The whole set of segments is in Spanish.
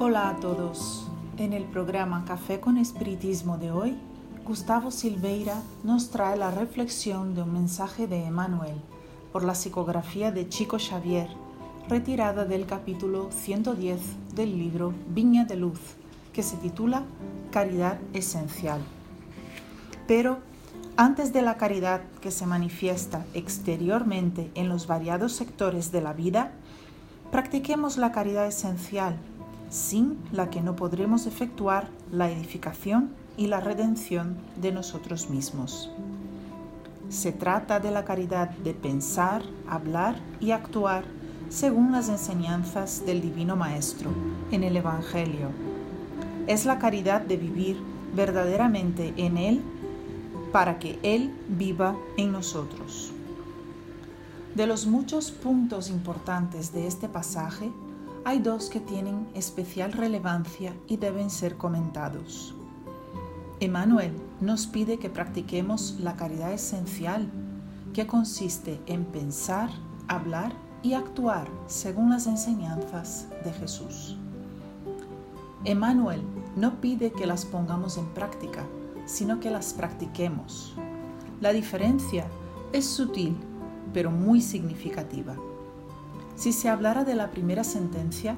Hola a todos. En el programa Café con Espiritismo de hoy, Gustavo Silveira nos trae la reflexión de un mensaje de Emmanuel por la psicografía de Chico Xavier, retirada del capítulo 110 del libro Viña de Luz, que se titula Caridad Esencial. Pero antes de la caridad que se manifiesta exteriormente en los variados sectores de la vida, practiquemos la caridad esencial sin la que no podremos efectuar la edificación y la redención de nosotros mismos. Se trata de la caridad de pensar, hablar y actuar según las enseñanzas del Divino Maestro en el Evangelio. Es la caridad de vivir verdaderamente en Él para que Él viva en nosotros. De los muchos puntos importantes de este pasaje, hay dos que tienen especial relevancia y deben ser comentados. Emmanuel nos pide que practiquemos la caridad esencial, que consiste en pensar, hablar y actuar según las enseñanzas de Jesús. Emmanuel no pide que las pongamos en práctica, sino que las practiquemos. La diferencia es sutil, pero muy significativa. Si se hablara de la primera sentencia,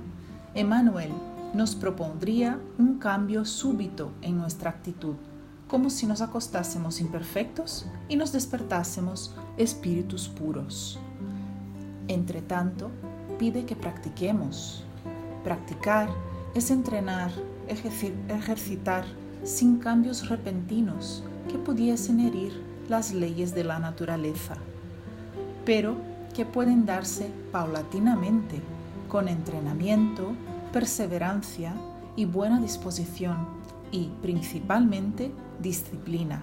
Emmanuel nos propondría un cambio súbito en nuestra actitud, como si nos acostásemos imperfectos y nos despertásemos espíritus puros. Entre tanto, pide que practiquemos. Practicar es entrenar, ejercitar sin cambios repentinos que pudiesen herir las leyes de la naturaleza. Pero que pueden darse paulatinamente, con entrenamiento, perseverancia y buena disposición y principalmente disciplina.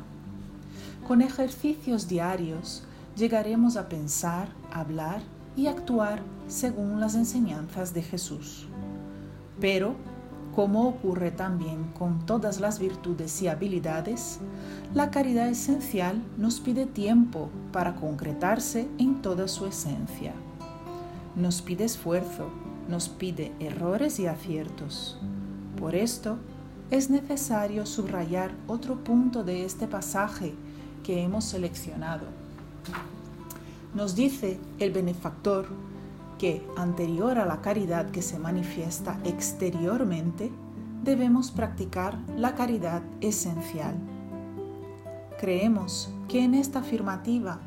Con ejercicios diarios llegaremos a pensar, hablar y actuar según las enseñanzas de Jesús. Pero como ocurre también con todas las virtudes y habilidades, la caridad esencial nos pide tiempo para concretarse en toda su esencia. Nos pide esfuerzo, nos pide errores y aciertos. Por esto, es necesario subrayar otro punto de este pasaje que hemos seleccionado. Nos dice el benefactor que, anterior a la caridad que se manifiesta exteriormente, debemos practicar la caridad esencial. Creemos que en esta afirmativa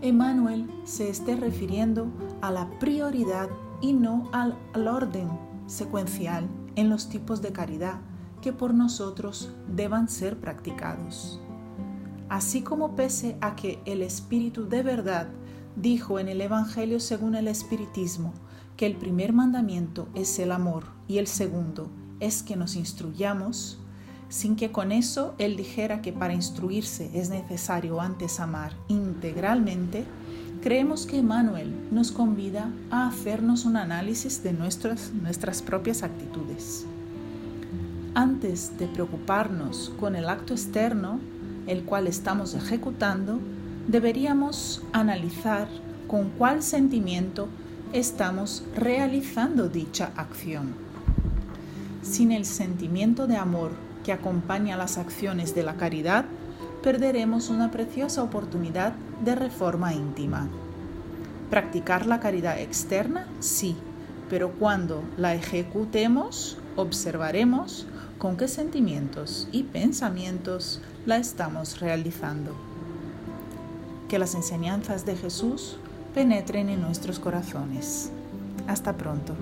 Emmanuel se esté refiriendo a la prioridad y no al, al, orden secuencial en los tipos de caridad que por nosotros deban ser practicados. Así como pese a que el Espíritu de verdad dijo en el Evangelio según el Espiritismo que el primer mandamiento es el amor y el segundo es que nos instruyamos, sin que con eso él dijera que para instruirse es necesario antes amar integralmente, creemos que Emmanuel nos convida a hacernos un análisis de nuestras, nuestras propias actitudes. Antes de preocuparnos con el acto externo, el cual estamos ejecutando, deberíamos analizar con cuál sentimiento estamos realizando dicha acción. Sin el sentimiento de amor que acompaña las acciones de la caridad, perderemos una preciosa oportunidad de reforma íntima. Practicar la caridad externa, sí, pero cuando la ejecutemos, observaremos con qué sentimientos y pensamientos la estamos realizando que las enseñanzas de Jesús penetren en nuestros corazones. Hasta pronto.